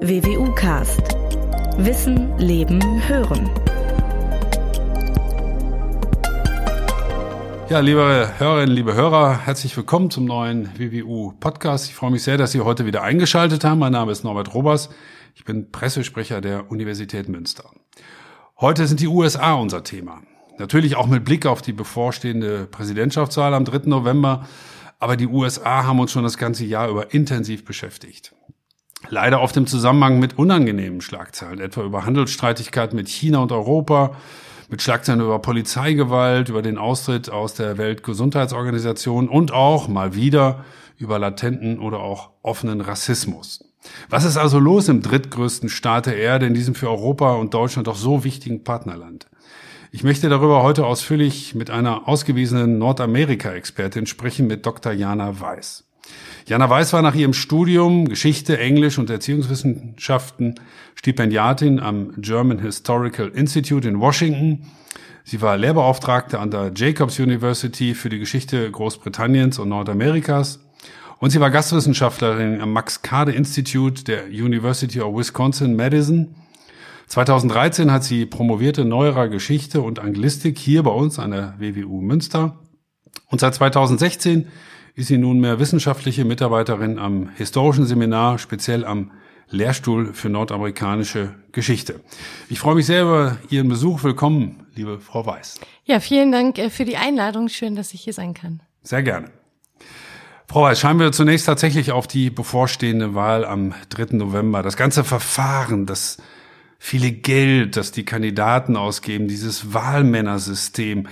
WWU Cast. Wissen, Leben, Hören. Ja, liebe Hörerinnen, liebe Hörer, herzlich willkommen zum neuen WWU Podcast. Ich freue mich sehr, dass Sie heute wieder eingeschaltet haben. Mein Name ist Norbert Robers. Ich bin Pressesprecher der Universität Münster. Heute sind die USA unser Thema. Natürlich auch mit Blick auf die bevorstehende Präsidentschaftswahl am 3. November. Aber die USA haben uns schon das ganze Jahr über intensiv beschäftigt. Leider oft im Zusammenhang mit unangenehmen Schlagzeilen, etwa über Handelsstreitigkeiten mit China und Europa, mit Schlagzeilen über Polizeigewalt, über den Austritt aus der Weltgesundheitsorganisation und auch mal wieder über latenten oder auch offenen Rassismus. Was ist also los im drittgrößten Staat der Erde, in diesem für Europa und Deutschland doch so wichtigen Partnerland? Ich möchte darüber heute ausführlich mit einer ausgewiesenen Nordamerika-Expertin sprechen, mit Dr. Jana Weiß. Jana Weiß war nach ihrem Studium Geschichte, Englisch und Erziehungswissenschaften Stipendiatin am German Historical Institute in Washington. Sie war Lehrbeauftragte an der Jacobs University für die Geschichte Großbritanniens und Nordamerikas. Und sie war Gastwissenschaftlerin am Max Kade Institute der University of Wisconsin-Madison. 2013 hat sie promovierte neuerer Geschichte und Anglistik hier bei uns an der WWU Münster. Und seit 2016 ist sie nunmehr wissenschaftliche Mitarbeiterin am Historischen Seminar, speziell am Lehrstuhl für nordamerikanische Geschichte. Ich freue mich sehr über Ihren Besuch. Willkommen, liebe Frau Weiß. Ja, vielen Dank äh, für die Einladung. Schön, dass ich hier sein kann. Sehr gerne. Frau Weiß, schauen wir zunächst tatsächlich auf die bevorstehende Wahl am 3. November. Das ganze Verfahren, das viele Geld, das die Kandidaten ausgeben, dieses Wahlmännersystem,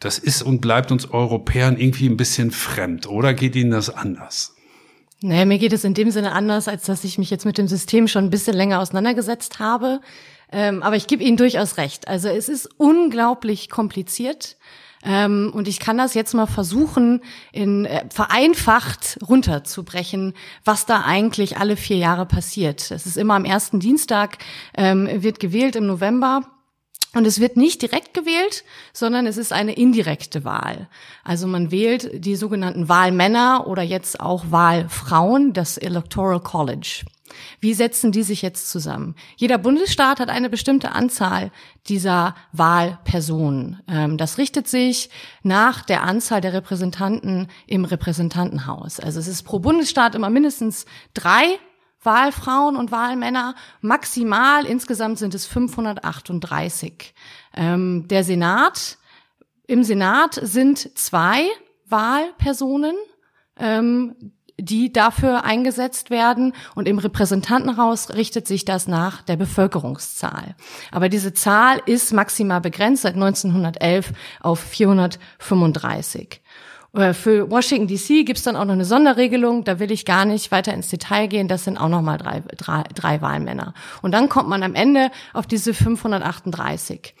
das ist und bleibt uns Europäern irgendwie ein bisschen fremd. Oder geht Ihnen das anders? Naja, mir geht es in dem Sinne anders, als dass ich mich jetzt mit dem System schon ein bisschen länger auseinandergesetzt habe. Ähm, aber ich gebe Ihnen durchaus recht. Also es ist unglaublich kompliziert. Ähm, und ich kann das jetzt mal versuchen, in äh, vereinfacht runterzubrechen, was da eigentlich alle vier Jahre passiert. Es ist immer am ersten Dienstag, ähm, wird gewählt im November. Und es wird nicht direkt gewählt, sondern es ist eine indirekte Wahl. Also man wählt die sogenannten Wahlmänner oder jetzt auch Wahlfrauen, das Electoral College. Wie setzen die sich jetzt zusammen? Jeder Bundesstaat hat eine bestimmte Anzahl dieser Wahlpersonen. Ähm, das richtet sich nach der Anzahl der Repräsentanten im Repräsentantenhaus. Also es ist pro Bundesstaat immer mindestens drei Wahlfrauen und Wahlmänner. Maximal insgesamt sind es 538. Ähm, der Senat, im Senat sind zwei Wahlpersonen, ähm, die dafür eingesetzt werden. Und im Repräsentantenhaus richtet sich das nach der Bevölkerungszahl. Aber diese Zahl ist maximal begrenzt seit 1911 auf 435. Äh, für Washington DC gibt's dann auch noch eine Sonderregelung, da will ich gar nicht weiter ins Detail gehen, das sind auch noch mal drei, drei, drei Wahlmänner. Und dann kommt man am Ende auf diese 538.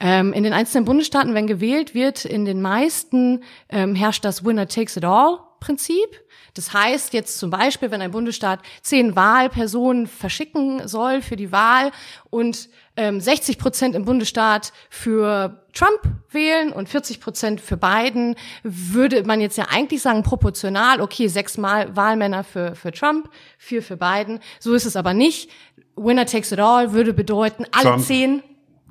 Ähm, in den einzelnen Bundesstaaten, wenn gewählt wird, in den meisten ähm, herrscht das Winner takes it all Prinzip. Das heißt jetzt zum Beispiel, wenn ein Bundesstaat zehn Wahlpersonen verschicken soll für die Wahl und ähm, 60 Prozent im Bundesstaat für Trump wählen und 40 Prozent für Biden, würde man jetzt ja eigentlich sagen, proportional, okay, sechs Mal Wahlmänner für, für Trump, vier für Biden. So ist es aber nicht. Winner takes it all würde bedeuten, alle Trump, zehn.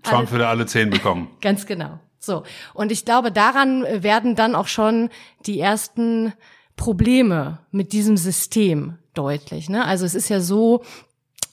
Trump alle, würde alle zehn bekommen. Ganz genau. So. Und ich glaube, daran werden dann auch schon die ersten Probleme mit diesem System deutlich. Ne? Also es ist ja so,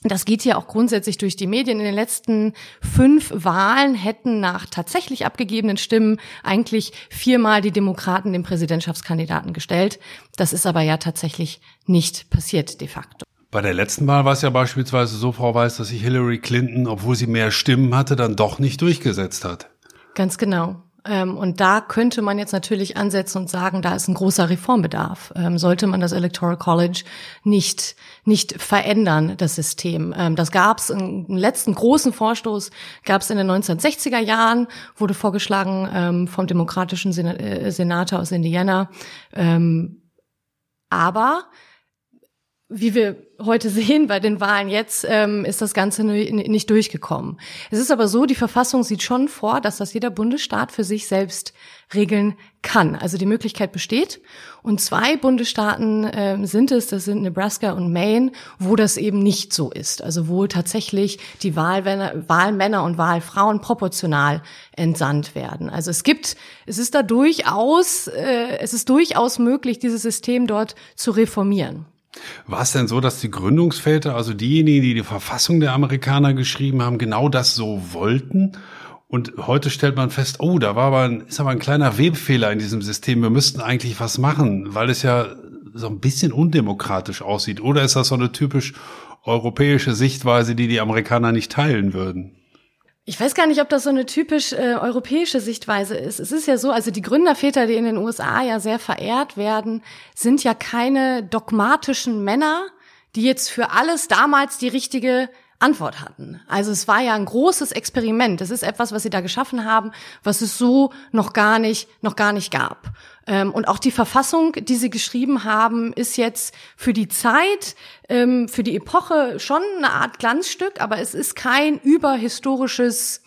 das geht ja auch grundsätzlich durch die Medien. In den letzten fünf Wahlen hätten nach tatsächlich abgegebenen Stimmen eigentlich viermal die Demokraten den Präsidentschaftskandidaten gestellt. Das ist aber ja tatsächlich nicht passiert de facto. Bei der letzten Wahl war es ja beispielsweise so, Frau Weiß, dass sich Hillary Clinton, obwohl sie mehr Stimmen hatte, dann doch nicht durchgesetzt hat. Ganz genau. Ähm, und da könnte man jetzt natürlich ansetzen und sagen, da ist ein großer Reformbedarf. Ähm, sollte man das Electoral College nicht nicht verändern, das System. Ähm, das gab es, einen letzten großen Vorstoß gab es in den 1960er Jahren, wurde vorgeschlagen vom demokratischen äh, Senator aus Indiana. aber wie wir heute sehen bei den Wahlen jetzt, ähm, ist das Ganze nicht durchgekommen. Es ist aber so, die Verfassung sieht schon vor, dass das jeder Bundesstaat für sich selbst regeln kann. Also die Möglichkeit besteht. Und zwei Bundesstaaten äh, sind es, das sind Nebraska und Maine, wo das eben nicht so ist. Also wo tatsächlich die Wahlmänner, Wahlmänner und Wahlfrauen proportional entsandt werden. Also es gibt, es ist da durchaus, äh, es ist durchaus möglich, dieses System dort zu reformieren. War es denn so, dass die Gründungsväter, also diejenigen, die die Verfassung der Amerikaner geschrieben haben, genau das so wollten? Und heute stellt man fest, oh, da war aber ein, ist aber ein kleiner Webfehler in diesem System. Wir müssten eigentlich was machen, weil es ja so ein bisschen undemokratisch aussieht. Oder ist das so eine typisch europäische Sichtweise, die die Amerikaner nicht teilen würden? Ich weiß gar nicht, ob das so eine typisch äh, europäische Sichtweise ist. Es ist ja so, also die Gründerväter, die in den USA ja sehr verehrt werden, sind ja keine dogmatischen Männer, die jetzt für alles damals die richtige Antwort hatten. Also es war ja ein großes Experiment. Das ist etwas, was sie da geschaffen haben, was es so noch gar nicht, noch gar nicht gab. Ähm, und auch die Verfassung, die sie geschrieben haben, ist jetzt für die Zeit, ähm, für die Epoche schon eine Art Glanzstück, aber es ist kein überhistorisches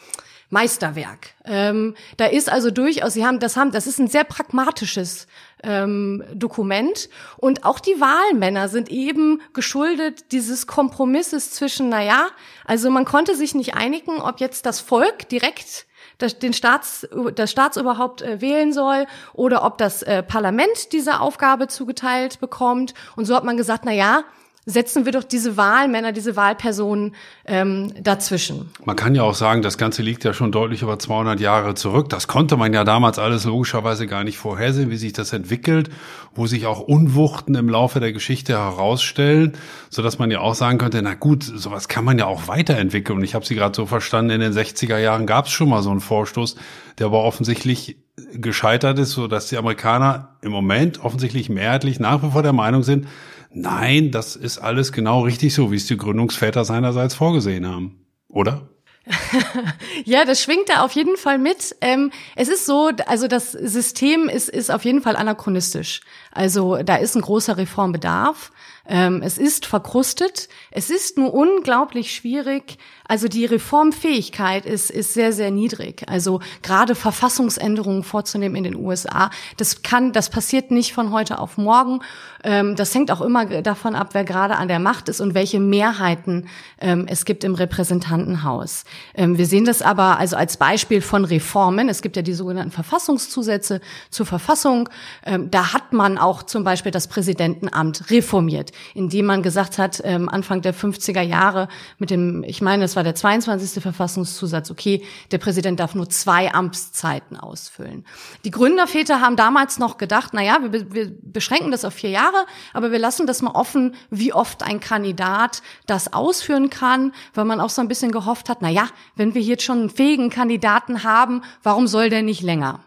Meisterwerk. Ähm, da ist also durchaus, sie haben, das haben, das ist ein sehr pragmatisches ähm, Dokument und auch die Wahlmänner sind eben geschuldet dieses Kompromisses zwischen, na ja, also man konnte sich nicht einigen, ob jetzt das Volk direkt das, den Staats, das Staatsoberhaupt äh, wählen soll oder ob das äh, Parlament diese Aufgabe zugeteilt bekommt. Und so hat man gesagt, na ja, setzen wir doch diese Wahlmänner, diese Wahlpersonen ähm, dazwischen. Man kann ja auch sagen, das Ganze liegt ja schon deutlich über 200 Jahre zurück. Das konnte man ja damals alles logischerweise gar nicht vorhersehen, wie sich das entwickelt, wo sich auch Unwuchten im Laufe der Geschichte herausstellen, so dass man ja auch sagen könnte, na gut, sowas kann man ja auch weiterentwickeln. Und ich habe Sie gerade so verstanden, in den 60er Jahren gab es schon mal so einen Vorstoß, der aber offensichtlich gescheitert ist, so dass die Amerikaner im Moment offensichtlich mehrheitlich nach wie vor der Meinung sind, Nein, das ist alles genau richtig so, wie es die Gründungsväter seinerseits vorgesehen haben. Oder? ja, das schwingt da auf jeden Fall mit. Ähm, es ist so, also das System ist, ist auf jeden Fall anachronistisch. Also da ist ein großer Reformbedarf. Ähm, es ist verkrustet. Es ist nur unglaublich schwierig. Also die Reformfähigkeit ist, ist sehr, sehr niedrig. Also gerade Verfassungsänderungen vorzunehmen in den USA, das kann, das passiert nicht von heute auf morgen. Ähm, das hängt auch immer davon ab, wer gerade an der Macht ist und welche Mehrheiten ähm, es gibt im Repräsentantenhaus. Ähm, wir sehen das aber also als Beispiel von Reformen. Es gibt ja die sogenannten Verfassungszusätze zur Verfassung. Da hat man auch zum Beispiel das Präsidentenamt reformiert indem man gesagt hat, Anfang der 50er Jahre mit dem, ich meine, war der 22. Verfassungszusatz, okay, der Präsident darf nur zwei Amtszeiten ausfüllen. Die Gründerväter haben damals noch gedacht, na ja, wir, wir beschränken das auf vier Jahre, aber wir lassen das mal offen, wie oft ein Kandidat das ausführen kann, weil man auch so ein bisschen gehofft hat, na ja, wenn wir jetzt schon einen fähigen Kandidaten haben, warum soll der nicht länger?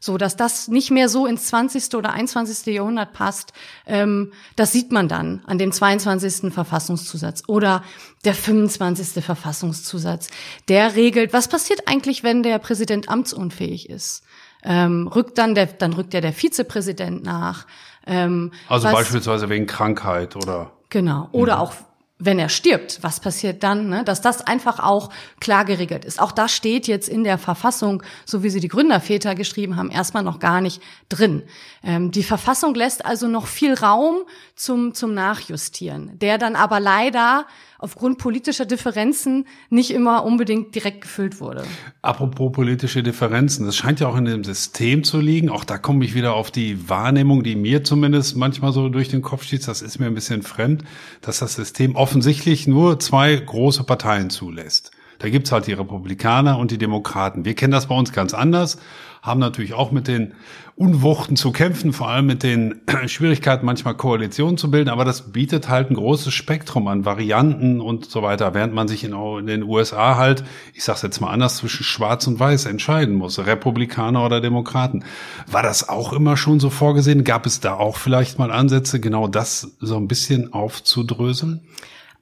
So, dass das nicht mehr so ins 20. oder 21. Jahrhundert passt, ähm, das sieht man dann an dem 22. Verfassungszusatz oder der 25. Verfassungszusatz. Der regelt, was passiert eigentlich, wenn der Präsident amtsunfähig ist? Ähm, rückt dann der, dann rückt ja der Vizepräsident nach. Ähm, also was, beispielsweise wegen Krankheit oder? Genau. Oder mhm. auch wenn er stirbt, was passiert dann, ne? dass das einfach auch klar geregelt ist. Auch das steht jetzt in der Verfassung, so wie sie die Gründerväter geschrieben haben, erstmal noch gar nicht drin. Ähm, die Verfassung lässt also noch viel Raum zum, zum Nachjustieren, der dann aber leider aufgrund politischer Differenzen nicht immer unbedingt direkt gefüllt wurde. Apropos politische Differenzen, das scheint ja auch in dem System zu liegen. Auch da komme ich wieder auf die Wahrnehmung, die mir zumindest manchmal so durch den Kopf steht. Das ist mir ein bisschen fremd, dass das System offensichtlich nur zwei große Parteien zulässt. Da gibt's halt die Republikaner und die Demokraten. Wir kennen das bei uns ganz anders haben natürlich auch mit den Unwuchten zu kämpfen, vor allem mit den Schwierigkeiten, manchmal Koalitionen zu bilden, aber das bietet halt ein großes Spektrum an Varianten und so weiter, während man sich in, den USA halt, ich sag's jetzt mal anders, zwischen Schwarz und Weiß entscheiden muss, Republikaner oder Demokraten. War das auch immer schon so vorgesehen? Gab es da auch vielleicht mal Ansätze, genau das so ein bisschen aufzudröseln?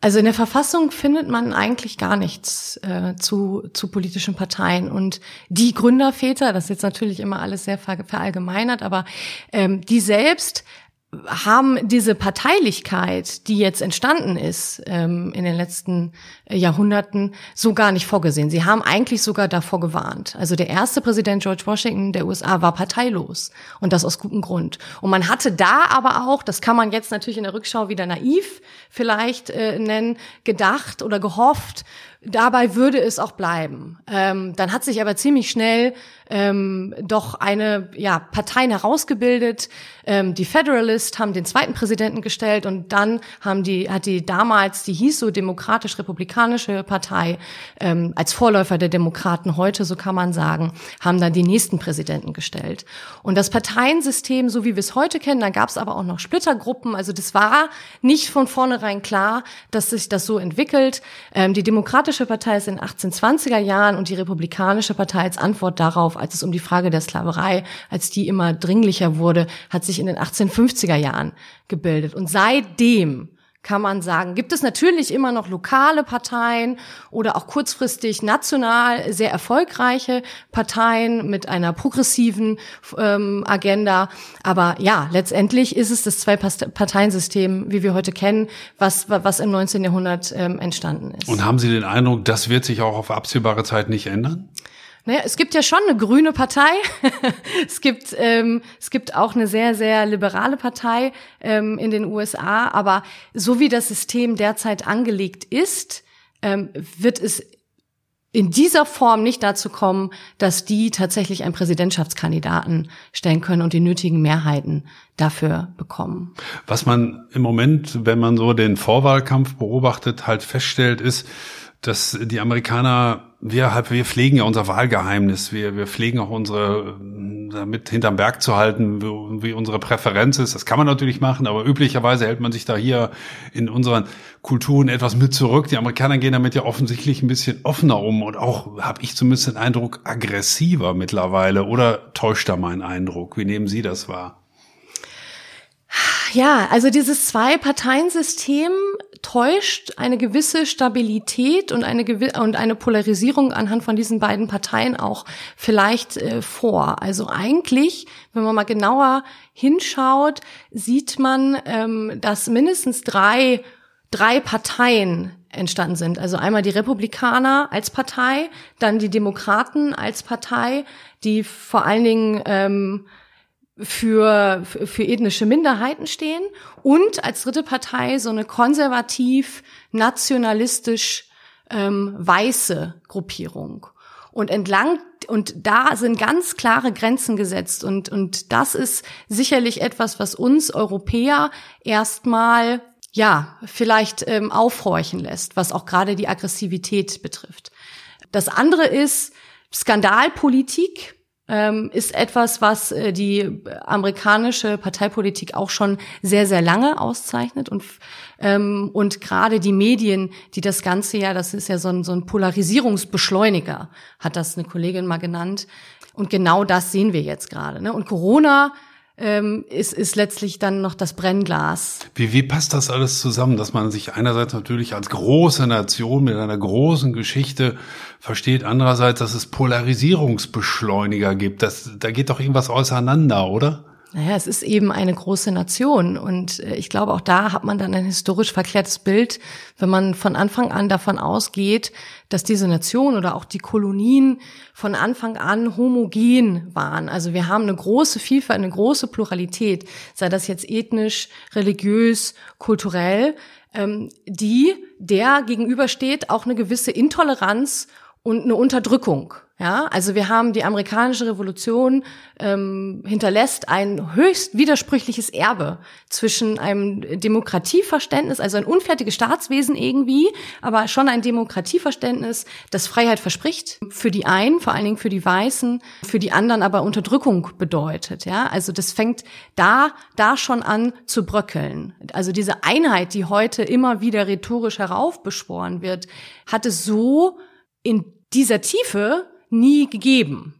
Also in der Verfassung findet man eigentlich gar nichts äh, zu, zu politischen Parteien. Und die Gründerväter, das ist jetzt natürlich immer alles sehr ver verallgemeinert, aber ähm, die selbst haben diese Parteilichkeit, die jetzt entstanden ist ähm, in den letzten äh, Jahrhunderten, so gar nicht vorgesehen. Sie haben eigentlich sogar davor gewarnt. Also der erste Präsident George Washington der USA war parteilos und das aus gutem Grund. Und man hatte da aber auch, das kann man jetzt natürlich in der Rückschau wieder naiv vielleicht äh, nennen, gedacht oder gehofft, dabei würde es auch bleiben. Ähm, dann hat sich aber ziemlich schnell ähm, doch eine ja, Parteien herausgebildet. Ähm, die Federalist haben den zweiten Präsidenten gestellt und dann haben die, hat die damals, die hieß so Demokratisch-Republikanische Partei, ähm, als Vorläufer der Demokraten heute, so kann man sagen, haben dann die nächsten Präsidenten gestellt. Und das Parteiensystem, so wie wir es heute kennen, da gab es aber auch noch Splittergruppen. Also das war nicht von vornherein klar, dass sich das so entwickelt. Ähm, die Demokratische Partei ist in den 1820er Jahren und die Republikanische Partei als Antwort darauf auf, als es um die Frage der Sklaverei, als die immer dringlicher wurde, hat sich in den 1850er Jahren gebildet. Und seitdem kann man sagen, gibt es natürlich immer noch lokale Parteien oder auch kurzfristig national sehr erfolgreiche Parteien mit einer progressiven ähm, Agenda. Aber ja, letztendlich ist es das Zwei-Parteien-System, wie wir heute kennen, was, was im 19. Jahrhundert ähm, entstanden ist. Und haben Sie den Eindruck, das wird sich auch auf absehbare Zeit nicht ändern? Naja, es gibt ja schon eine grüne Partei. es gibt ähm, es gibt auch eine sehr sehr liberale Partei ähm, in den USA. Aber so wie das System derzeit angelegt ist, ähm, wird es in dieser Form nicht dazu kommen, dass die tatsächlich einen Präsidentschaftskandidaten stellen können und die nötigen Mehrheiten dafür bekommen. Was man im Moment, wenn man so den Vorwahlkampf beobachtet, halt feststellt, ist, dass die Amerikaner, wir halt, wir pflegen ja unser Wahlgeheimnis, wir, wir pflegen auch unsere, damit hinterm Berg zu halten, wie, wie unsere Präferenz ist. Das kann man natürlich machen, aber üblicherweise hält man sich da hier in unseren Kulturen etwas mit zurück. Die Amerikaner gehen damit ja offensichtlich ein bisschen offener um und auch, habe ich zumindest den Eindruck, aggressiver mittlerweile. Oder täuscht da mein Eindruck? Wie nehmen Sie das wahr? Ja, also dieses Zwei-Parteien-System täuscht eine gewisse Stabilität und eine, und eine Polarisierung anhand von diesen beiden Parteien auch vielleicht äh, vor. Also eigentlich, wenn man mal genauer hinschaut, sieht man, ähm, dass mindestens drei, drei Parteien entstanden sind. Also einmal die Republikaner als Partei, dann die Demokraten als Partei, die vor allen Dingen ähm, für, für ethnische Minderheiten stehen und als dritte Partei so eine konservativ, nationalistisch ähm, weiße Gruppierung. Und entlang und da sind ganz klare Grenzen gesetzt und und das ist sicherlich etwas, was uns Europäer erstmal ja vielleicht ähm, aufhorchen lässt, was auch gerade die Aggressivität betrifft. Das andere ist Skandalpolitik ähm, ist etwas, was äh, die amerikanische Parteipolitik auch schon sehr, sehr lange auszeichnet und ähm, und gerade die Medien, die das Ganze ja, das ist ja so ein, so ein Polarisierungsbeschleuniger, hat das eine Kollegin mal genannt. Und genau das sehen wir jetzt gerade. Ne? Und Corona ähm, ist, ist letztlich dann noch das Brennglas. Wie, wie passt das alles zusammen, dass man sich einerseits natürlich als große Nation mit einer großen Geschichte versteht, andererseits, dass es Polarisierungsbeschleuniger gibt. Das, da geht doch irgendwas auseinander, oder? Naja, es ist eben eine große Nation und äh, ich glaube, auch da hat man dann ein historisch verklärtes Bild, wenn man von Anfang an davon ausgeht, dass diese Nation oder auch die Kolonien von Anfang an homogen waren. Also wir haben eine große Vielfalt, eine große Pluralität, sei das jetzt ethnisch, religiös, kulturell, ähm, die der gegenübersteht auch eine gewisse Intoleranz und eine Unterdrückung. Ja, also wir haben die amerikanische Revolution ähm, hinterlässt ein höchst widersprüchliches Erbe zwischen einem Demokratieverständnis, also ein unfertiges Staatswesen irgendwie, aber schon ein Demokratieverständnis, das Freiheit verspricht für die einen, vor allen Dingen für die Weißen, für die anderen aber Unterdrückung bedeutet. Ja, also das fängt da da schon an zu bröckeln. Also diese Einheit, die heute immer wieder rhetorisch heraufbeschworen wird, hat es so in dieser Tiefe nie gegeben.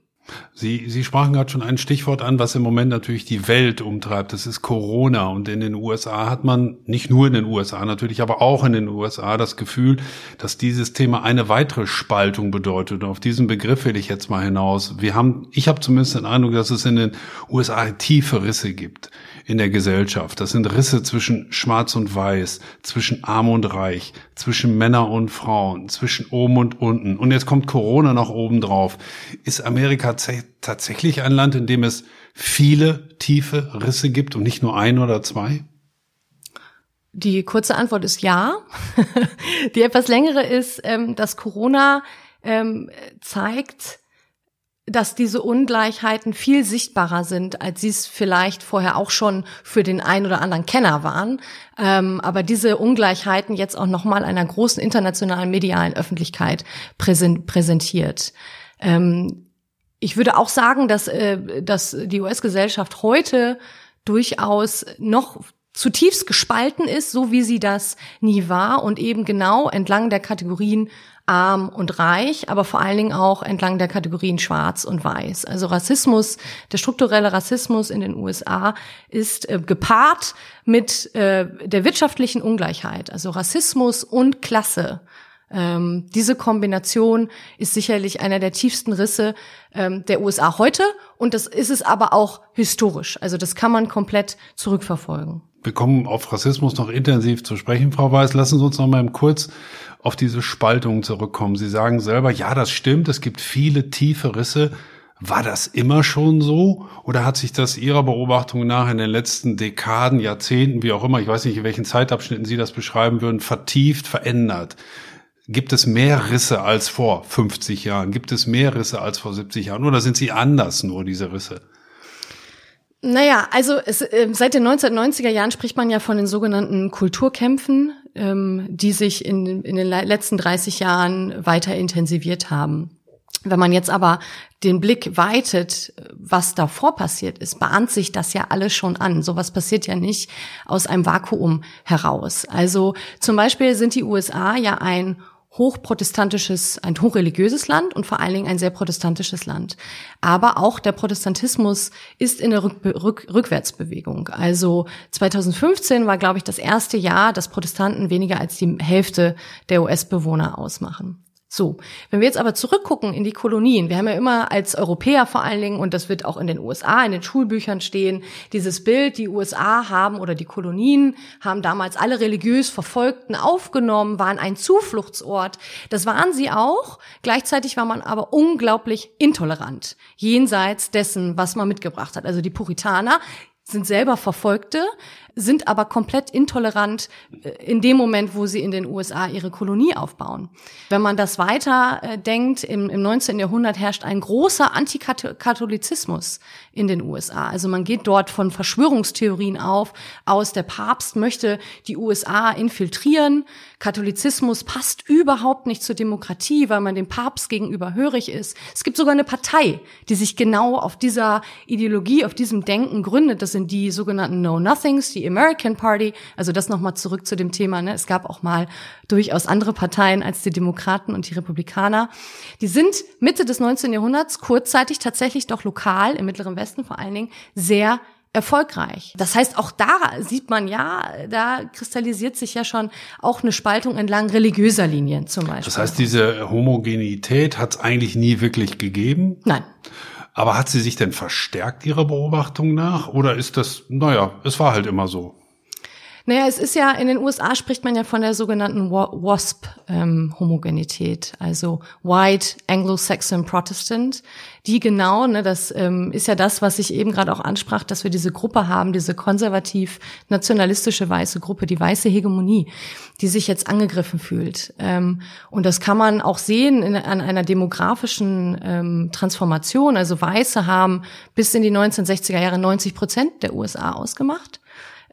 Sie, Sie sprachen gerade schon ein Stichwort an, was im Moment natürlich die Welt umtreibt. Das ist Corona. Und in den USA hat man, nicht nur in den USA natürlich, aber auch in den USA das Gefühl, dass dieses Thema eine weitere Spaltung bedeutet. Und auf diesen Begriff will ich jetzt mal hinaus. Wir haben, ich habe zumindest den Eindruck, dass es in den USA tiefe Risse gibt. In der Gesellschaft. Das sind Risse zwischen Schwarz und Weiß, zwischen Arm und Reich, zwischen Männer und Frauen, zwischen oben und unten. Und jetzt kommt Corona noch oben drauf. Ist Amerika tatsächlich ein Land, in dem es viele tiefe Risse gibt und nicht nur ein oder zwei? Die kurze Antwort ist ja. Die etwas längere ist, ähm, dass Corona ähm, zeigt, dass diese Ungleichheiten viel sichtbarer sind, als sie es vielleicht vorher auch schon für den einen oder anderen Kenner waren. Ähm, aber diese Ungleichheiten jetzt auch nochmal einer großen internationalen medialen Öffentlichkeit präsent, präsentiert. Ähm, ich würde auch sagen, dass, äh, dass die US-Gesellschaft heute durchaus noch zutiefst gespalten ist, so wie sie das nie war und eben genau entlang der Kategorien arm und reich, aber vor allen Dingen auch entlang der Kategorien schwarz und weiß. Also Rassismus, der strukturelle Rassismus in den USA ist äh, gepaart mit äh, der wirtschaftlichen Ungleichheit, also Rassismus und Klasse. Ähm, diese Kombination ist sicherlich einer der tiefsten Risse ähm, der USA heute und das ist es aber auch historisch. Also das kann man komplett zurückverfolgen. Wir kommen auf Rassismus noch intensiv zu sprechen, Frau Weiß. Lassen Sie uns noch mal kurz auf diese Spaltung zurückkommen. Sie sagen selber, ja, das stimmt, es gibt viele tiefe Risse. War das immer schon so? Oder hat sich das Ihrer Beobachtung nach in den letzten Dekaden, Jahrzehnten, wie auch immer, ich weiß nicht, in welchen Zeitabschnitten Sie das beschreiben würden, vertieft, verändert? Gibt es mehr Risse als vor 50 Jahren? Gibt es mehr Risse als vor 70 Jahren? Oder sind sie anders nur, diese Risse? Naja, also es, äh, seit den 1990er Jahren spricht man ja von den sogenannten Kulturkämpfen, ähm, die sich in, in den letzten 30 Jahren weiter intensiviert haben. Wenn man jetzt aber den Blick weitet, was davor passiert ist, bahnt sich das ja alles schon an. Sowas passiert ja nicht aus einem Vakuum heraus. Also zum Beispiel sind die USA ja ein hochprotestantisches, ein hochreligiöses Land und vor allen Dingen ein sehr protestantisches Land. Aber auch der Protestantismus ist in der Rück Rück Rückwärtsbewegung. Also 2015 war, glaube ich, das erste Jahr, dass Protestanten weniger als die Hälfte der US-Bewohner ausmachen. So, wenn wir jetzt aber zurückgucken in die Kolonien, wir haben ja immer als Europäer vor allen Dingen, und das wird auch in den USA, in den Schulbüchern stehen, dieses Bild, die USA haben oder die Kolonien haben damals alle religiös Verfolgten aufgenommen, waren ein Zufluchtsort. Das waren sie auch. Gleichzeitig war man aber unglaublich intolerant, jenseits dessen, was man mitgebracht hat. Also die Puritaner sind selber Verfolgte, sind aber komplett intolerant äh, in dem Moment, wo sie in den USA ihre Kolonie aufbauen. Wenn man das weiter äh, denkt, im, im 19. Jahrhundert herrscht ein großer Antikatholizismus in den USA. Also man geht dort von Verschwörungstheorien auf, aus der Papst möchte die USA infiltrieren. Katholizismus passt überhaupt nicht zur Demokratie, weil man dem Papst gegenüber hörig ist. Es gibt sogar eine Partei, die sich genau auf dieser Ideologie, auf diesem Denken gründet. Das sind die sogenannten Know-Nothings, die American Party. Also das nochmal zurück zu dem Thema. Ne? Es gab auch mal durchaus andere Parteien als die Demokraten und die Republikaner. Die sind Mitte des 19. Jahrhunderts kurzzeitig tatsächlich doch lokal im Mittleren Westen vor allen Dingen sehr erfolgreich. Das heißt, auch da sieht man ja, da kristallisiert sich ja schon auch eine Spaltung entlang religiöser Linien zum Beispiel. Das heißt, diese Homogenität hat es eigentlich nie wirklich gegeben? Nein. Aber hat sie sich denn verstärkt Ihrer Beobachtung nach? Oder ist das, naja, es war halt immer so? Naja, es ist ja, in den USA spricht man ja von der sogenannten WASP-Homogenität, ähm, also White Anglo-Saxon Protestant, die genau, ne, das ähm, ist ja das, was ich eben gerade auch ansprach, dass wir diese Gruppe haben, diese konservativ-nationalistische weiße Gruppe, die weiße Hegemonie, die sich jetzt angegriffen fühlt. Ähm, und das kann man auch sehen in, an einer demografischen ähm, Transformation. Also Weiße haben bis in die 1960er Jahre 90 Prozent der USA ausgemacht.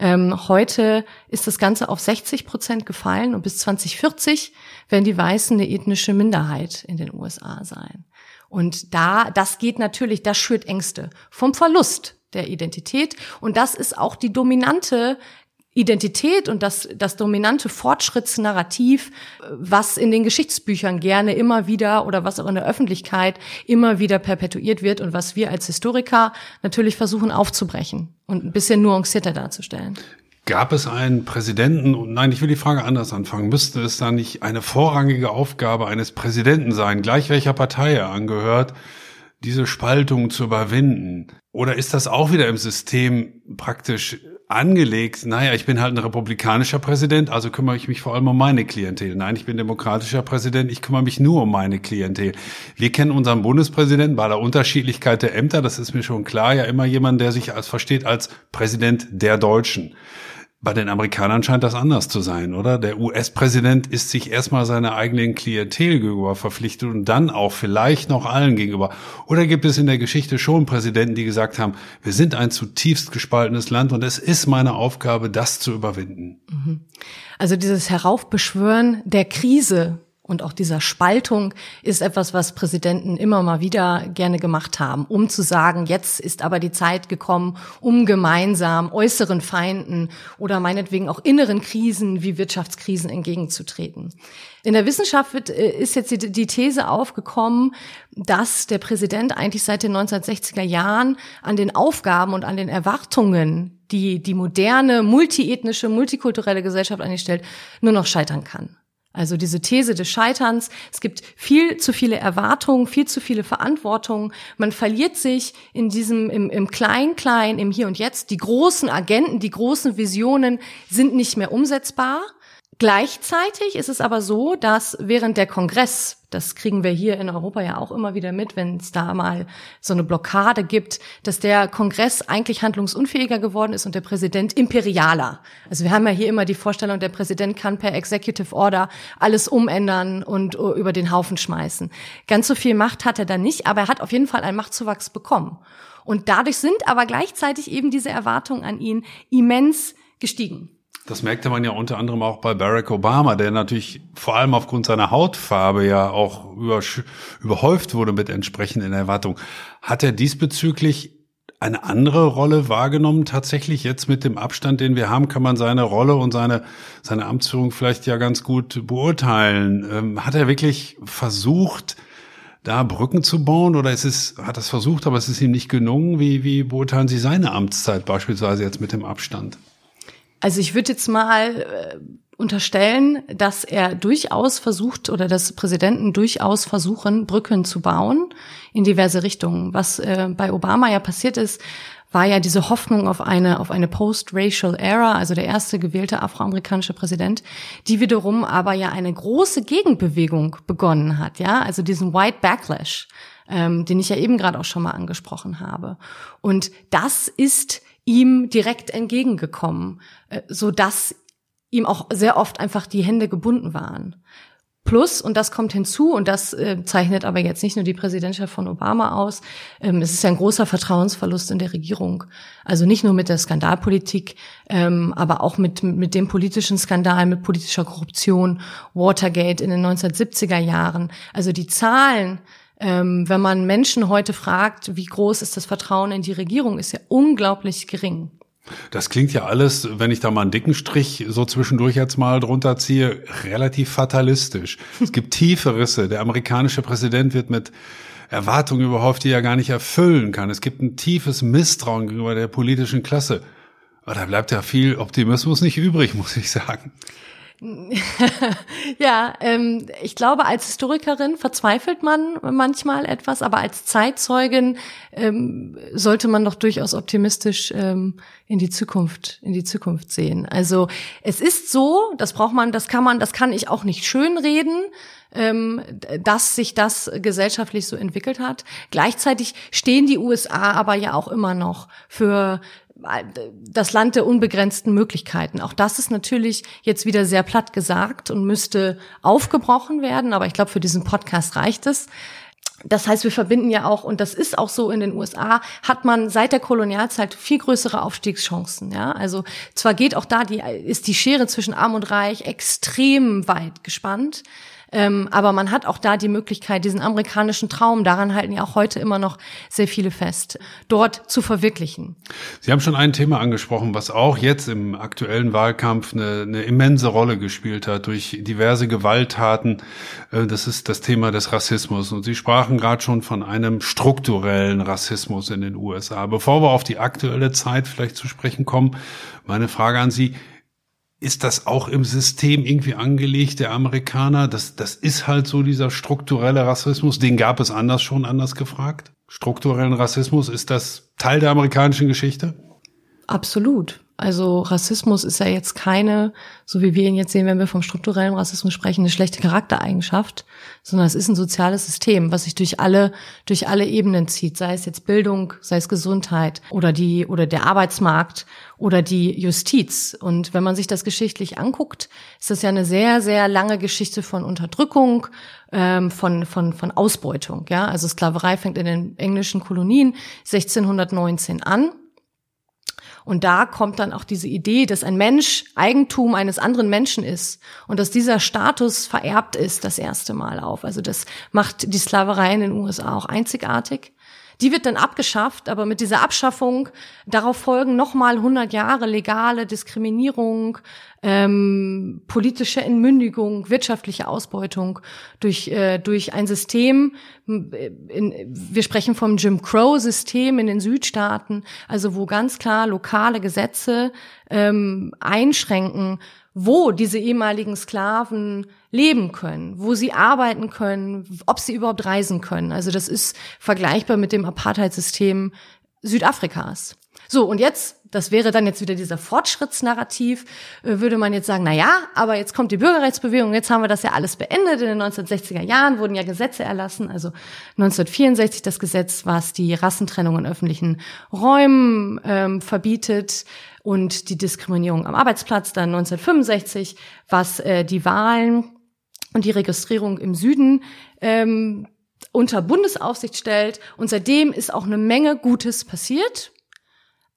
Ähm, heute ist das Ganze auf 60 Prozent gefallen und bis 2040 werden die Weißen eine ethnische Minderheit in den USA sein. Und da, das geht natürlich, das schürt Ängste vom Verlust der Identität. Und das ist auch die dominante Identität und das, das dominante Fortschrittsnarrativ, was in den Geschichtsbüchern gerne immer wieder oder was auch in der Öffentlichkeit immer wieder perpetuiert wird und was wir als Historiker natürlich versuchen aufzubrechen und ein bisschen nuancierter darzustellen. Gab es einen Präsidenten, nein, ich will die Frage anders anfangen, müsste es da nicht eine vorrangige Aufgabe eines Präsidenten sein, gleich welcher Partei er angehört, diese Spaltung zu überwinden? Oder ist das auch wieder im System praktisch angelegt, naja, ich bin halt ein republikanischer Präsident, also kümmere ich mich vor allem um meine Klientel. Nein, ich bin demokratischer Präsident, ich kümmere mich nur um meine Klientel. Wir kennen unseren Bundespräsidenten bei der Unterschiedlichkeit der Ämter, das ist mir schon klar, ja immer jemand, der sich als versteht als Präsident der Deutschen. Bei den Amerikanern scheint das anders zu sein, oder? Der US-Präsident ist sich erstmal seiner eigenen Klientel gegenüber verpflichtet und dann auch vielleicht noch allen gegenüber. Oder gibt es in der Geschichte schon Präsidenten, die gesagt haben, wir sind ein zutiefst gespaltenes Land und es ist meine Aufgabe, das zu überwinden? Mhm. Also dieses Heraufbeschwören der Krise, und auch dieser Spaltung ist etwas, was Präsidenten immer mal wieder gerne gemacht haben, um zu sagen, jetzt ist aber die Zeit gekommen, um gemeinsam äußeren Feinden oder meinetwegen auch inneren Krisen wie Wirtschaftskrisen entgegenzutreten. In der Wissenschaft wird, äh, ist jetzt die, die These aufgekommen, dass der Präsident eigentlich seit den 1960er Jahren an den Aufgaben und an den Erwartungen, die die moderne, multiethnische, multikulturelle Gesellschaft einstellt, nur noch scheitern kann. Also diese These des Scheiterns. Es gibt viel zu viele Erwartungen, viel zu viele Verantwortungen. Man verliert sich in diesem, im, im Klein-Klein, im Hier und Jetzt. Die großen Agenten, die großen Visionen sind nicht mehr umsetzbar. Gleichzeitig ist es aber so, dass während der Kongress, das kriegen wir hier in Europa ja auch immer wieder mit, wenn es da mal so eine Blockade gibt, dass der Kongress eigentlich handlungsunfähiger geworden ist und der Präsident imperialer. Also wir haben ja hier immer die Vorstellung, der Präsident kann per Executive Order alles umändern und uh, über den Haufen schmeißen. Ganz so viel Macht hat er da nicht, aber er hat auf jeden Fall einen Machtzuwachs bekommen. Und dadurch sind aber gleichzeitig eben diese Erwartungen an ihn immens gestiegen. Das merkte man ja unter anderem auch bei Barack Obama, der natürlich vor allem aufgrund seiner Hautfarbe ja auch überhäuft wurde mit entsprechenden Erwartungen. Hat er diesbezüglich eine andere Rolle wahrgenommen? Tatsächlich jetzt mit dem Abstand, den wir haben, kann man seine Rolle und seine, seine Amtsführung vielleicht ja ganz gut beurteilen. Ähm, hat er wirklich versucht, da Brücken zu bauen oder ist es, hat er es versucht, aber es ist ihm nicht gelungen? Wie, wie beurteilen Sie seine Amtszeit beispielsweise jetzt mit dem Abstand? Also ich würde jetzt mal äh, unterstellen, dass er durchaus versucht oder dass Präsidenten durchaus versuchen, Brücken zu bauen in diverse Richtungen. Was äh, bei Obama ja passiert ist, war ja diese Hoffnung auf eine, auf eine post-racial era, also der erste gewählte afroamerikanische Präsident, die wiederum aber ja eine große Gegenbewegung begonnen hat, ja, also diesen White Backlash, ähm, den ich ja eben gerade auch schon mal angesprochen habe. Und das ist ihm direkt entgegengekommen, äh, so dass ihm auch sehr oft einfach die Hände gebunden waren. Plus, und das kommt hinzu, und das äh, zeichnet aber jetzt nicht nur die Präsidentschaft von Obama aus, ähm, es ist ja ein großer Vertrauensverlust in der Regierung. Also nicht nur mit der Skandalpolitik, ähm, aber auch mit, mit dem politischen Skandal, mit politischer Korruption, Watergate in den 1970er Jahren. Also die Zahlen ähm, wenn man Menschen heute fragt, wie groß ist das Vertrauen in die Regierung, ist ja unglaublich gering. Das klingt ja alles, wenn ich da mal einen dicken Strich so zwischendurch jetzt mal drunter ziehe, relativ fatalistisch. Es gibt tiefe Risse. Der amerikanische Präsident wird mit Erwartungen überhaupt, die er gar nicht erfüllen kann. Es gibt ein tiefes Misstrauen gegenüber der politischen Klasse. Aber da bleibt ja viel Optimismus nicht übrig, muss ich sagen. ja, ähm, ich glaube, als Historikerin verzweifelt man manchmal etwas, aber als Zeitzeugin ähm, sollte man doch durchaus optimistisch ähm, in die Zukunft, in die Zukunft sehen. Also es ist so, das braucht man, das kann man, das kann ich auch nicht schönreden ähm, dass sich das gesellschaftlich so entwickelt hat. Gleichzeitig stehen die USA aber ja auch immer noch für das Land der unbegrenzten Möglichkeiten. Auch das ist natürlich jetzt wieder sehr platt gesagt und müsste aufgebrochen werden, aber ich glaube, für diesen Podcast reicht es. Das heißt, wir verbinden ja auch, und das ist auch so in den USA, hat man seit der Kolonialzeit viel größere Aufstiegschancen. Ja, also zwar geht auch da die ist die Schere zwischen Arm und Reich extrem weit gespannt. Ähm, aber man hat auch da die Möglichkeit, diesen amerikanischen Traum, daran halten ja auch heute immer noch sehr viele fest, dort zu verwirklichen. Sie haben schon ein Thema angesprochen, was auch jetzt im aktuellen Wahlkampf eine, eine immense Rolle gespielt hat durch diverse Gewalttaten. Äh, das ist das Thema des Rassismus. Und Sie sprachen gerade schon von einem strukturellen Rassismus in den USA. Bevor wir auf die aktuelle Zeit vielleicht zu sprechen kommen, meine Frage an Sie. Ist das auch im System irgendwie angelegt, der Amerikaner? Das, das ist halt so dieser strukturelle Rassismus. Den gab es anders schon anders gefragt? strukturellen Rassismus. Ist das Teil der amerikanischen Geschichte? Absolut. Also Rassismus ist ja jetzt keine, so wie wir ihn jetzt sehen, wenn wir vom strukturellen Rassismus sprechen, eine schlechte Charaktereigenschaft, sondern es ist ein soziales System, was sich durch alle, durch alle Ebenen zieht, sei es jetzt Bildung, sei es Gesundheit oder die, oder der Arbeitsmarkt oder die Justiz. Und wenn man sich das geschichtlich anguckt, ist das ja eine sehr, sehr lange Geschichte von Unterdrückung, ähm, von, von, von Ausbeutung, ja. Also Sklaverei fängt in den englischen Kolonien 1619 an und da kommt dann auch diese Idee, dass ein Mensch Eigentum eines anderen Menschen ist und dass dieser Status vererbt ist das erste Mal auf. Also das macht die Sklaverei in den USA auch einzigartig. Die wird dann abgeschafft, aber mit dieser Abschaffung darauf folgen nochmal 100 Jahre legale Diskriminierung, ähm, politische Entmündigung, wirtschaftliche Ausbeutung durch, äh, durch ein System, in, wir sprechen vom Jim Crow-System in den Südstaaten, also wo ganz klar lokale Gesetze ähm, einschränken, wo diese ehemaligen Sklaven leben können, wo sie arbeiten können, ob sie überhaupt reisen können. Also das ist vergleichbar mit dem Apartheid-System Südafrikas. So, und jetzt, das wäre dann jetzt wieder dieser Fortschrittsnarrativ, äh, würde man jetzt sagen, na ja, aber jetzt kommt die Bürgerrechtsbewegung, jetzt haben wir das ja alles beendet. In den 1960er Jahren wurden ja Gesetze erlassen, also 1964 das Gesetz, was die Rassentrennung in öffentlichen Räumen ähm, verbietet und die Diskriminierung am Arbeitsplatz, dann 1965, was äh, die Wahlen und die Registrierung im Süden ähm, unter Bundesaufsicht stellt. Und seitdem ist auch eine Menge Gutes passiert.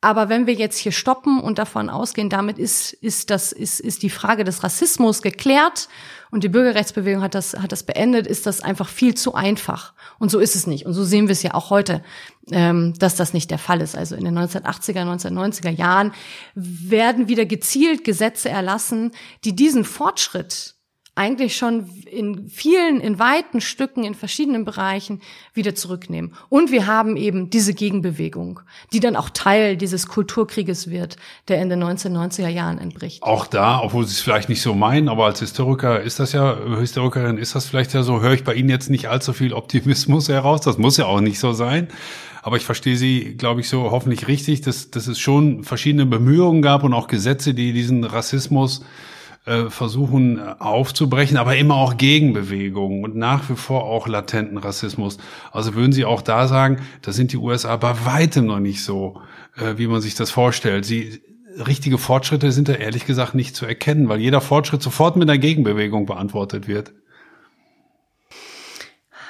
Aber wenn wir jetzt hier stoppen und davon ausgehen, damit ist, ist, das, ist, ist die Frage des Rassismus geklärt und die Bürgerrechtsbewegung hat das, hat das beendet, ist das einfach viel zu einfach. Und so ist es nicht. Und so sehen wir es ja auch heute, ähm, dass das nicht der Fall ist. Also in den 1980er, 1990er Jahren werden wieder gezielt Gesetze erlassen, die diesen Fortschritt eigentlich schon in vielen, in weiten Stücken, in verschiedenen Bereichen wieder zurücknehmen. Und wir haben eben diese Gegenbewegung, die dann auch Teil dieses Kulturkrieges wird, der in den 1990er Jahren entbricht. Auch da, obwohl Sie es vielleicht nicht so meinen, aber als Historiker ist das ja, Historikerin ist das vielleicht ja so, höre ich bei Ihnen jetzt nicht allzu viel Optimismus heraus. Das muss ja auch nicht so sein. Aber ich verstehe Sie, glaube ich, so hoffentlich richtig, dass, dass es schon verschiedene Bemühungen gab und auch Gesetze, die diesen Rassismus äh, versuchen äh, aufzubrechen, aber immer auch Gegenbewegungen und nach wie vor auch latenten Rassismus. Also würden Sie auch da sagen, da sind die USA bei weitem noch nicht so, äh, wie man sich das vorstellt. Sie, richtige Fortschritte sind da ehrlich gesagt nicht zu erkennen, weil jeder Fortschritt sofort mit einer Gegenbewegung beantwortet wird.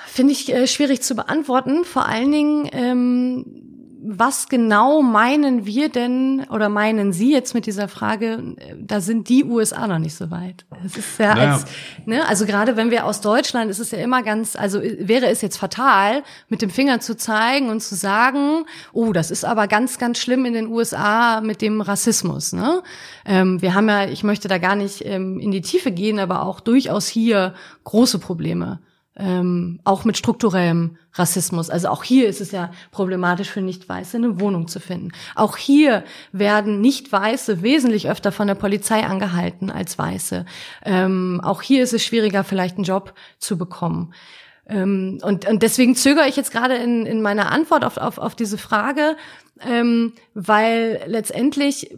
Finde ich äh, schwierig zu beantworten. Vor allen Dingen ähm, was genau meinen wir denn oder meinen Sie jetzt mit dieser Frage, da sind die USA noch nicht so weit. Es ist ja naja. als, ne, also gerade wenn wir aus Deutschland, ist es ja immer ganz, also wäre es jetzt fatal, mit dem Finger zu zeigen und zu sagen, oh, das ist aber ganz, ganz schlimm in den USA mit dem Rassismus. Ne? Ähm, wir haben ja, ich möchte da gar nicht ähm, in die Tiefe gehen, aber auch durchaus hier große Probleme ähm, auch mit strukturellem Rassismus. Also auch hier ist es ja problematisch für Nicht-Weiße, eine Wohnung zu finden. Auch hier werden Nicht-Weiße wesentlich öfter von der Polizei angehalten als Weiße. Ähm, auch hier ist es schwieriger, vielleicht einen Job zu bekommen. Ähm, und, und deswegen zögere ich jetzt gerade in, in meiner Antwort auf, auf, auf diese Frage, ähm, weil letztendlich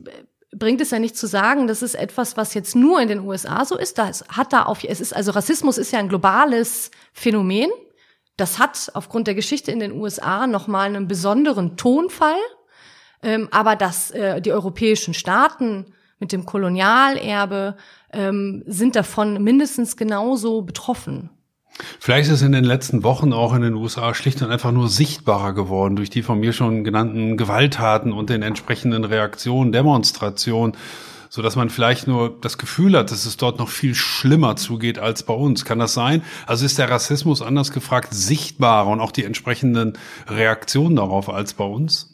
bringt es ja nicht zu sagen, das ist etwas, was jetzt nur in den USA so ist. Das hat da auf, es ist, also Rassismus ist ja ein globales Phänomen. Das hat aufgrund der Geschichte in den USA nochmal einen besonderen Tonfall. Ähm, aber dass äh, die europäischen Staaten mit dem Kolonialerbe ähm, sind davon mindestens genauso betroffen. Vielleicht ist in den letzten Wochen auch in den USA schlicht und einfach nur sichtbarer geworden durch die von mir schon genannten Gewalttaten und den entsprechenden Reaktionen, Demonstrationen, so dass man vielleicht nur das Gefühl hat, dass es dort noch viel schlimmer zugeht als bei uns. Kann das sein? Also ist der Rassismus anders gefragt sichtbarer und auch die entsprechenden Reaktionen darauf als bei uns?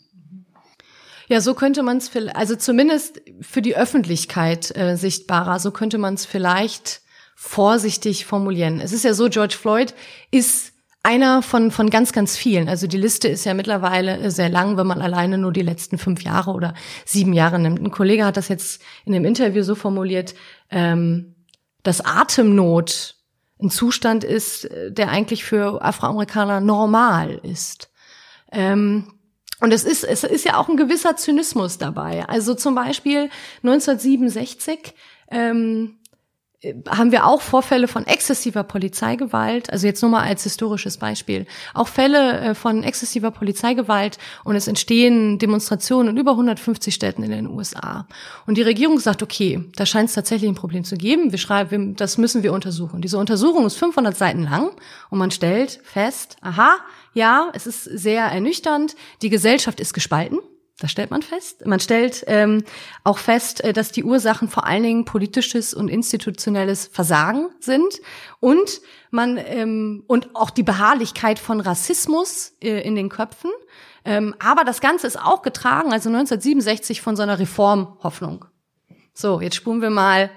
Ja, so könnte man es, also zumindest für die Öffentlichkeit äh, sichtbarer. So könnte man es vielleicht vorsichtig formulieren. Es ist ja so, George Floyd ist einer von, von ganz, ganz vielen. Also die Liste ist ja mittlerweile sehr lang, wenn man alleine nur die letzten fünf Jahre oder sieben Jahre nimmt. Ein Kollege hat das jetzt in einem Interview so formuliert, ähm, dass Atemnot ein Zustand ist, der eigentlich für Afroamerikaner normal ist. Ähm, und es ist, es ist ja auch ein gewisser Zynismus dabei. Also zum Beispiel 1967 ähm, haben wir auch Vorfälle von exzessiver Polizeigewalt, also jetzt nur mal als historisches Beispiel, auch Fälle äh, von exzessiver Polizeigewalt und es entstehen Demonstrationen in über 150 Städten in den USA. Und die Regierung sagt, okay, da scheint es tatsächlich ein Problem zu geben, wir schreiben, das müssen wir untersuchen. Diese Untersuchung ist 500 Seiten lang und man stellt fest, aha, ja, es ist sehr ernüchternd, die Gesellschaft ist gespalten. Das stellt man fest. Man stellt ähm, auch fest, äh, dass die Ursachen vor allen Dingen politisches und institutionelles Versagen sind und man ähm, und auch die Beharrlichkeit von Rassismus äh, in den Köpfen. Ähm, aber das Ganze ist auch getragen, also 1967 von so einer Reformhoffnung. So, jetzt spulen wir mal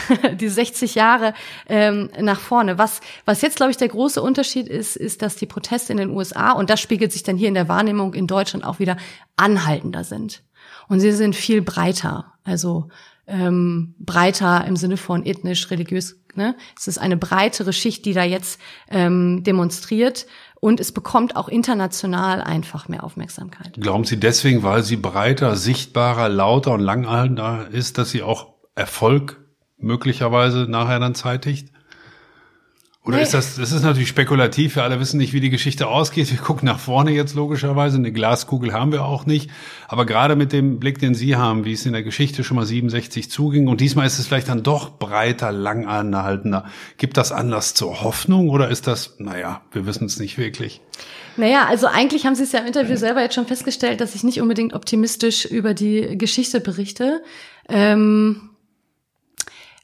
die 60 Jahre ähm, nach vorne. Was, was jetzt, glaube ich, der große Unterschied ist, ist, dass die Proteste in den USA, und das spiegelt sich dann hier in der Wahrnehmung in Deutschland auch wieder, anhaltender sind. Und sie sind viel breiter. Also ähm, breiter im Sinne von ethnisch, religiös. Ne? Es ist eine breitere Schicht, die da jetzt ähm, demonstriert und es bekommt auch international einfach mehr Aufmerksamkeit. Glauben Sie deswegen, weil sie breiter, sichtbarer, lauter und langanhaltender ist, dass sie auch Erfolg möglicherweise nachher dann zeitigt? Oder nee. ist das, das ist natürlich spekulativ, wir alle wissen nicht, wie die Geschichte ausgeht. Wir gucken nach vorne jetzt logischerweise, eine Glaskugel haben wir auch nicht. Aber gerade mit dem Blick, den Sie haben, wie es in der Geschichte schon mal 67 zuging und diesmal ist es vielleicht dann doch breiter, lang anhaltender. Gibt das Anlass zur Hoffnung oder ist das, naja, wir wissen es nicht wirklich? Naja, also eigentlich haben Sie es ja im Interview selber jetzt schon festgestellt, dass ich nicht unbedingt optimistisch über die Geschichte berichte. Ähm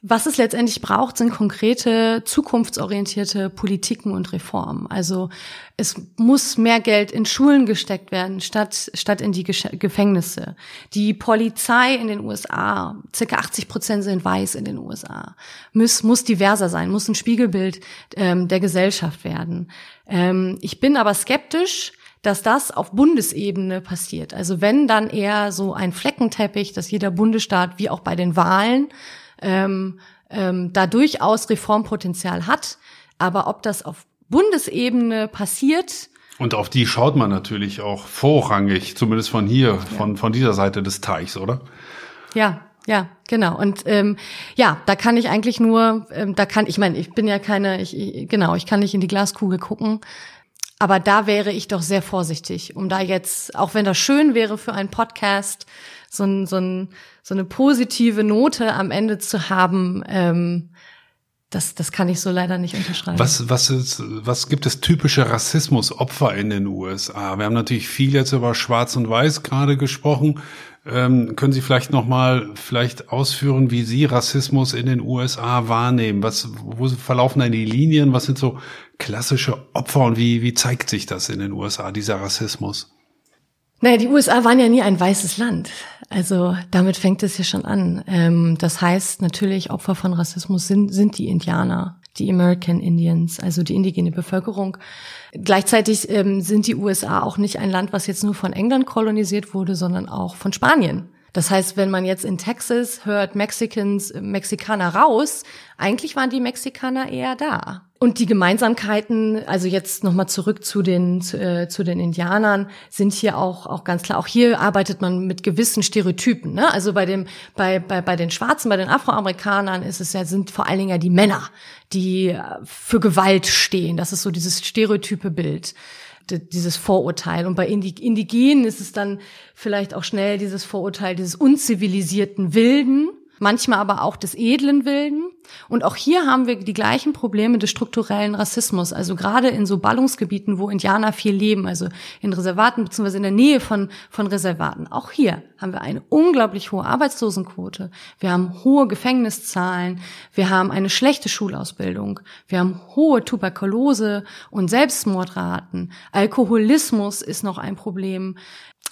was es letztendlich braucht, sind konkrete, zukunftsorientierte Politiken und Reformen. Also es muss mehr Geld in Schulen gesteckt werden, statt, statt in die Gefängnisse. Die Polizei in den USA, circa 80 Prozent sind weiß in den USA, muss, muss diverser sein, muss ein Spiegelbild ähm, der Gesellschaft werden. Ähm, ich bin aber skeptisch, dass das auf Bundesebene passiert. Also wenn dann eher so ein Fleckenteppich, dass jeder Bundesstaat, wie auch bei den Wahlen, ähm, ähm, da durchaus Reformpotenzial hat. Aber ob das auf Bundesebene passiert, und auf die schaut man natürlich auch vorrangig, zumindest von hier, ja. von, von dieser Seite des Teichs, oder? Ja, ja, genau. Und ähm, ja, da kann ich eigentlich nur, ähm, da kann, ich meine, ich bin ja keine, ich, ich, genau, ich kann nicht in die Glaskugel gucken. Aber da wäre ich doch sehr vorsichtig, um da jetzt, auch wenn das schön wäre für einen Podcast, so, ein, so, ein, so eine positive Note am Ende zu haben, ähm, das, das kann ich so leider nicht unterschreiben. Was, was, ist, was gibt es typische Rassismusopfer in den USA? Wir haben natürlich viel jetzt über Schwarz und Weiß gerade gesprochen. Ähm, können Sie vielleicht noch mal vielleicht ausführen, wie Sie Rassismus in den USA wahrnehmen? Was, wo verlaufen denn die Linien? Was sind so klassische Opfer und wie, wie zeigt sich das in den USA, dieser Rassismus? Naja, die USA waren ja nie ein weißes Land. Also damit fängt es ja schon an. Ähm, das heißt natürlich, Opfer von Rassismus sind, sind die Indianer, die American Indians, also die indigene Bevölkerung. Gleichzeitig ähm, sind die USA auch nicht ein Land, was jetzt nur von England kolonisiert wurde, sondern auch von Spanien. Das heißt, wenn man jetzt in Texas hört Mexicans, Mexikaner raus, eigentlich waren die Mexikaner eher da. Und die Gemeinsamkeiten, also jetzt nochmal zurück zu den, zu, äh, zu, den Indianern, sind hier auch, auch ganz klar. Auch hier arbeitet man mit gewissen Stereotypen. Ne? Also bei dem, bei, bei, bei den Schwarzen, bei den Afroamerikanern ist es ja, sind vor allen Dingen ja die Männer, die äh, für Gewalt stehen. Das ist so dieses stereotype Bild dieses Vorurteil. Und bei Indigenen ist es dann vielleicht auch schnell dieses Vorurteil dieses unzivilisierten Wilden, manchmal aber auch des edlen Wilden. Und auch hier haben wir die gleichen Probleme des strukturellen Rassismus. Also gerade in so Ballungsgebieten, wo Indianer viel leben, also in Reservaten beziehungsweise in der Nähe von, von Reservaten. Auch hier haben wir eine unglaublich hohe Arbeitslosenquote. Wir haben hohe Gefängniszahlen. Wir haben eine schlechte Schulausbildung. Wir haben hohe Tuberkulose und Selbstmordraten. Alkoholismus ist noch ein Problem.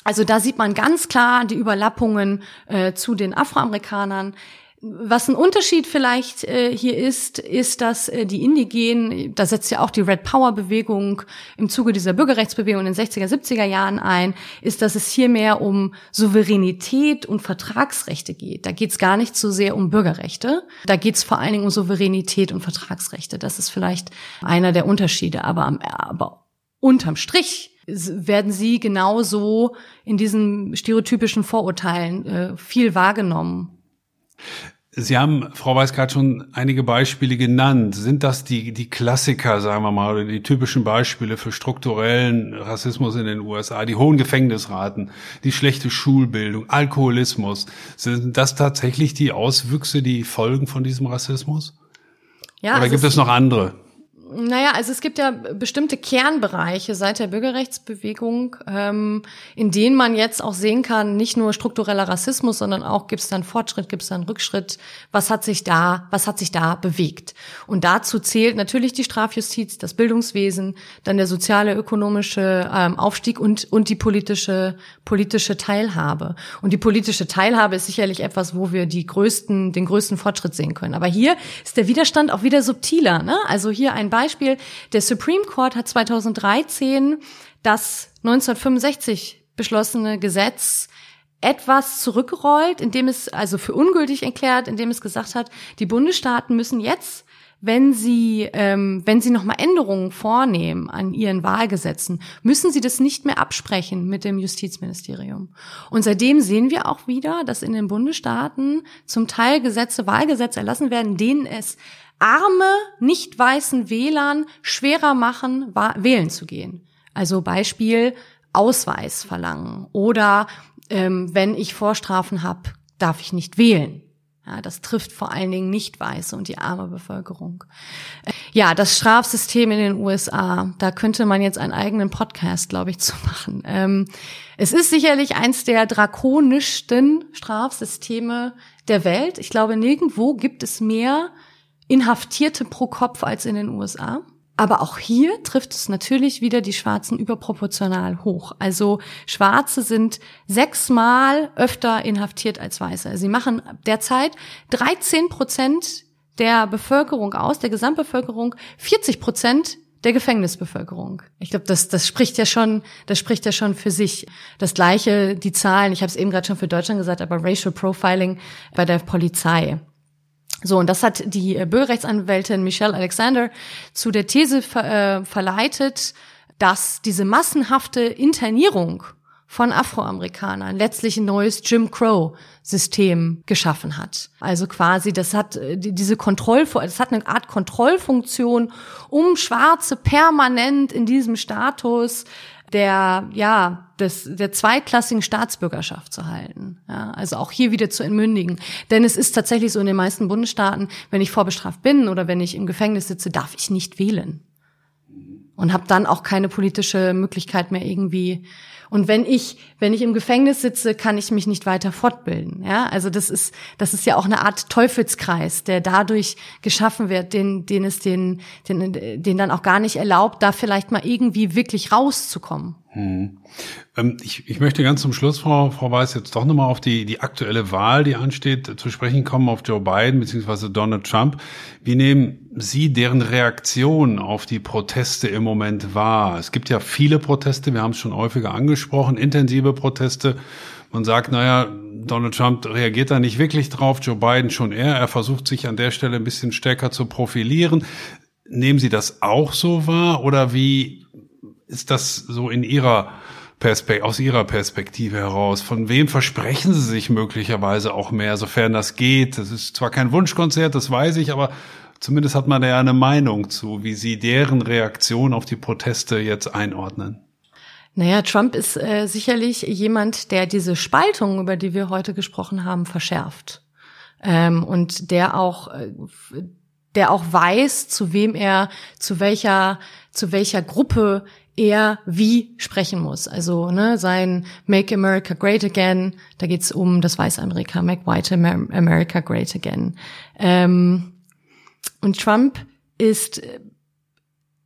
Also da sieht man ganz klar die Überlappungen äh, zu den Afroamerikanern. Was ein Unterschied vielleicht äh, hier ist, ist, dass äh, die Indigenen, da setzt ja auch die Red Power Bewegung im Zuge dieser Bürgerrechtsbewegung in den 60er, 70er Jahren ein, ist, dass es hier mehr um Souveränität und Vertragsrechte geht. Da geht es gar nicht so sehr um Bürgerrechte. Da geht es vor allen Dingen um Souveränität und Vertragsrechte. Das ist vielleicht einer der Unterschiede. Aber, aber unterm Strich werden sie genauso in diesen stereotypischen Vorurteilen äh, viel wahrgenommen. Sie haben, Frau Weiß, gerade schon einige Beispiele genannt. Sind das die, die Klassiker, sagen wir mal, oder die typischen Beispiele für strukturellen Rassismus in den USA? Die hohen Gefängnisraten, die schlechte Schulbildung, Alkoholismus. Sind das tatsächlich die Auswüchse, die Folgen von diesem Rassismus? Ja, oder also gibt es noch andere? Naja, also es gibt ja bestimmte Kernbereiche seit der Bürgerrechtsbewegung, ähm, in denen man jetzt auch sehen kann, nicht nur struktureller Rassismus, sondern auch gibt es dann Fortschritt, gibt es dann Rückschritt, was hat sich da, was hat sich da bewegt. Und dazu zählt natürlich die Strafjustiz, das Bildungswesen, dann der soziale, ökonomische ähm, Aufstieg und, und die politische, politische Teilhabe. Und die politische Teilhabe ist sicherlich etwas, wo wir die größten, den größten Fortschritt sehen können. Aber hier ist der Widerstand auch wieder subtiler. Ne? Also hier ein Beispiel, der Supreme Court hat 2013 das 1965 beschlossene Gesetz etwas zurückgerollt, indem es also für ungültig erklärt, indem es gesagt hat, die Bundesstaaten müssen jetzt wenn sie, ähm, wenn sie nochmal Änderungen vornehmen an ihren Wahlgesetzen, müssen sie das nicht mehr absprechen mit dem Justizministerium. Und seitdem sehen wir auch wieder, dass in den Bundesstaaten zum Teil Gesetze, Wahlgesetze erlassen werden, denen es arme, nicht weißen Wählern schwerer machen, wählen zu gehen. Also Beispiel Ausweis verlangen oder ähm, wenn ich Vorstrafen habe, darf ich nicht wählen. Ja, das trifft vor allen Dingen nicht Weiße und die arme Bevölkerung. Ja, das Strafsystem in den USA, da könnte man jetzt einen eigenen Podcast, glaube ich, zu machen. Ähm, es ist sicherlich eins der drakonischsten Strafsysteme der Welt. Ich glaube, nirgendwo gibt es mehr Inhaftierte pro Kopf als in den USA. Aber auch hier trifft es natürlich wieder die Schwarzen überproportional hoch. Also Schwarze sind sechsmal öfter inhaftiert als Weiße. Sie machen derzeit 13 Prozent der Bevölkerung aus, der Gesamtbevölkerung, 40 Prozent der Gefängnisbevölkerung. Ich glaube, das, das spricht ja schon, das spricht ja schon für sich. Das gleiche, die Zahlen, ich habe es eben gerade schon für Deutschland gesagt, aber Racial Profiling bei der Polizei. So, und das hat die äh, Bürgerrechtsanwältin Michelle Alexander zu der These ver äh, verleitet, dass diese massenhafte Internierung von Afroamerikanern letztlich ein neues Jim Crow-System geschaffen hat. Also quasi, das hat äh, diese Kontroll, das hat eine Art Kontrollfunktion, um Schwarze permanent in diesem Status der, ja, des, der zweitklassigen Staatsbürgerschaft zu halten. Ja, also auch hier wieder zu entmündigen. Denn es ist tatsächlich so in den meisten Bundesstaaten, wenn ich vorbestraft bin oder wenn ich im Gefängnis sitze, darf ich nicht wählen. Und habe dann auch keine politische Möglichkeit mehr irgendwie und wenn ich, wenn ich im Gefängnis sitze, kann ich mich nicht weiter fortbilden. Ja, also das ist, das ist ja auch eine Art Teufelskreis, der dadurch geschaffen wird, den, den es den, den, den dann auch gar nicht erlaubt, da vielleicht mal irgendwie wirklich rauszukommen. Hm. Ähm, ich, ich möchte ganz zum Schluss, Frau, Frau Weiß, jetzt doch nochmal auf die, die aktuelle Wahl, die ansteht, zu sprechen kommen, auf Joe Biden bzw. Donald Trump. Wie nehmen Sie deren Reaktion auf die Proteste im Moment wahr? Es gibt ja viele Proteste, wir haben es schon häufiger angesprochen, intensive Proteste. Man sagt, naja, Donald Trump reagiert da nicht wirklich drauf, Joe Biden schon eher. Er versucht sich an der Stelle ein bisschen stärker zu profilieren. Nehmen Sie das auch so wahr oder wie ist das so in Ihrer Perspekt aus Ihrer Perspektive heraus? Von wem versprechen Sie sich möglicherweise auch mehr, sofern das geht? Das ist zwar kein Wunschkonzert, das weiß ich, aber zumindest hat man da ja eine Meinung zu, wie Sie deren Reaktion auf die Proteste jetzt einordnen. Naja, Trump ist äh, sicherlich jemand, der diese Spaltung, über die wir heute gesprochen haben, verschärft. Ähm, und der auch, äh, der auch weiß, zu wem er, zu welcher, zu welcher Gruppe er wie sprechen muss. Also ne, sein Make America Great Again, da geht's um das Weiße Amerika, Make White America Great Again. Ähm, und Trump ist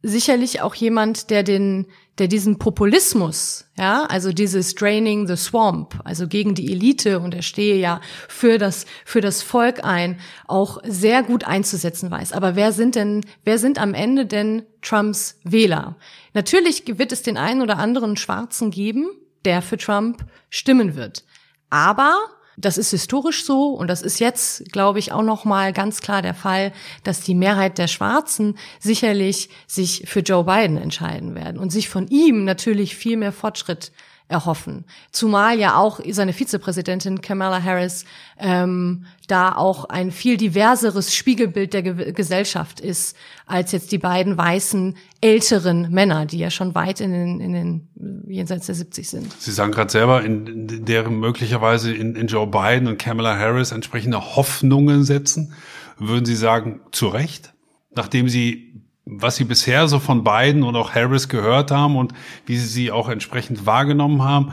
sicherlich auch jemand, der den, der diesen Populismus, ja, also dieses Draining the Swamp, also gegen die Elite und er stehe ja für das, für das Volk ein, auch sehr gut einzusetzen weiß. Aber wer sind denn, wer sind am Ende denn Trumps Wähler? Natürlich wird es den einen oder anderen Schwarzen geben, der für Trump stimmen wird. Aber das ist historisch so und das ist jetzt, glaube ich, auch noch mal ganz klar der Fall, dass die Mehrheit der Schwarzen sicherlich sich für Joe Biden entscheiden werden und sich von ihm natürlich viel mehr Fortschritt erhoffen. Zumal ja auch seine Vizepräsidentin Kamala Harris ähm, da auch ein viel diverseres Spiegelbild der Ge Gesellschaft ist, als jetzt die beiden weißen älteren Männer, die ja schon weit in den, in den jenseits der 70 sind. Sie sagen gerade selber, in deren möglicherweise in, in Joe Biden und Kamala Harris entsprechende Hoffnungen setzen. Würden Sie sagen, zu Recht? Nachdem Sie was Sie bisher so von Biden und auch Harris gehört haben und wie Sie sie auch entsprechend wahrgenommen haben,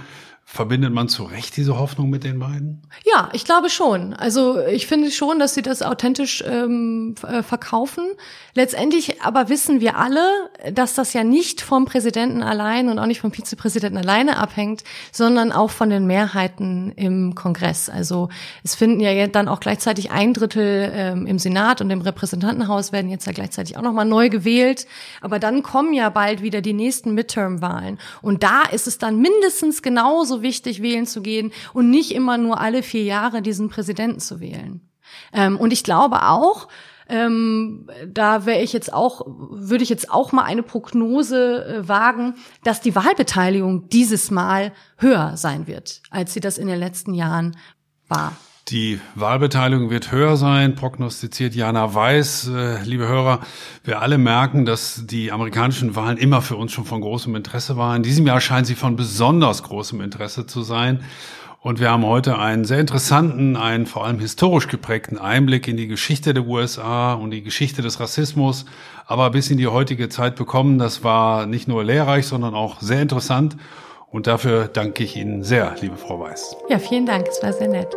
Verbindet man zu Recht diese Hoffnung mit den beiden? Ja, ich glaube schon. Also ich finde schon, dass sie das authentisch ähm, äh, verkaufen. Letztendlich aber wissen wir alle, dass das ja nicht vom Präsidenten allein und auch nicht vom Vizepräsidenten alleine abhängt, sondern auch von den Mehrheiten im Kongress. Also es finden ja dann auch gleichzeitig ein Drittel ähm, im Senat und im Repräsentantenhaus werden jetzt ja gleichzeitig auch nochmal neu gewählt. Aber dann kommen ja bald wieder die nächsten Midterm-Wahlen. Und da ist es dann mindestens genauso wichtig, wählen zu gehen und nicht immer nur alle vier Jahre diesen Präsidenten zu wählen. Ähm, und ich glaube auch, ähm, da wäre ich jetzt auch, würde ich jetzt auch mal eine Prognose äh, wagen, dass die Wahlbeteiligung dieses Mal höher sein wird, als sie das in den letzten Jahren war. Die Wahlbeteiligung wird höher sein, prognostiziert Jana Weiß. Äh, liebe Hörer, wir alle merken, dass die amerikanischen Wahlen immer für uns schon von großem Interesse waren. In diesem Jahr scheinen sie von besonders großem Interesse zu sein. Und wir haben heute einen sehr interessanten, einen vor allem historisch geprägten Einblick in die Geschichte der USA und die Geschichte des Rassismus, aber bis in die heutige Zeit bekommen. Das war nicht nur lehrreich, sondern auch sehr interessant. Und dafür danke ich Ihnen sehr, liebe Frau Weiß. Ja, vielen Dank. Es war sehr nett.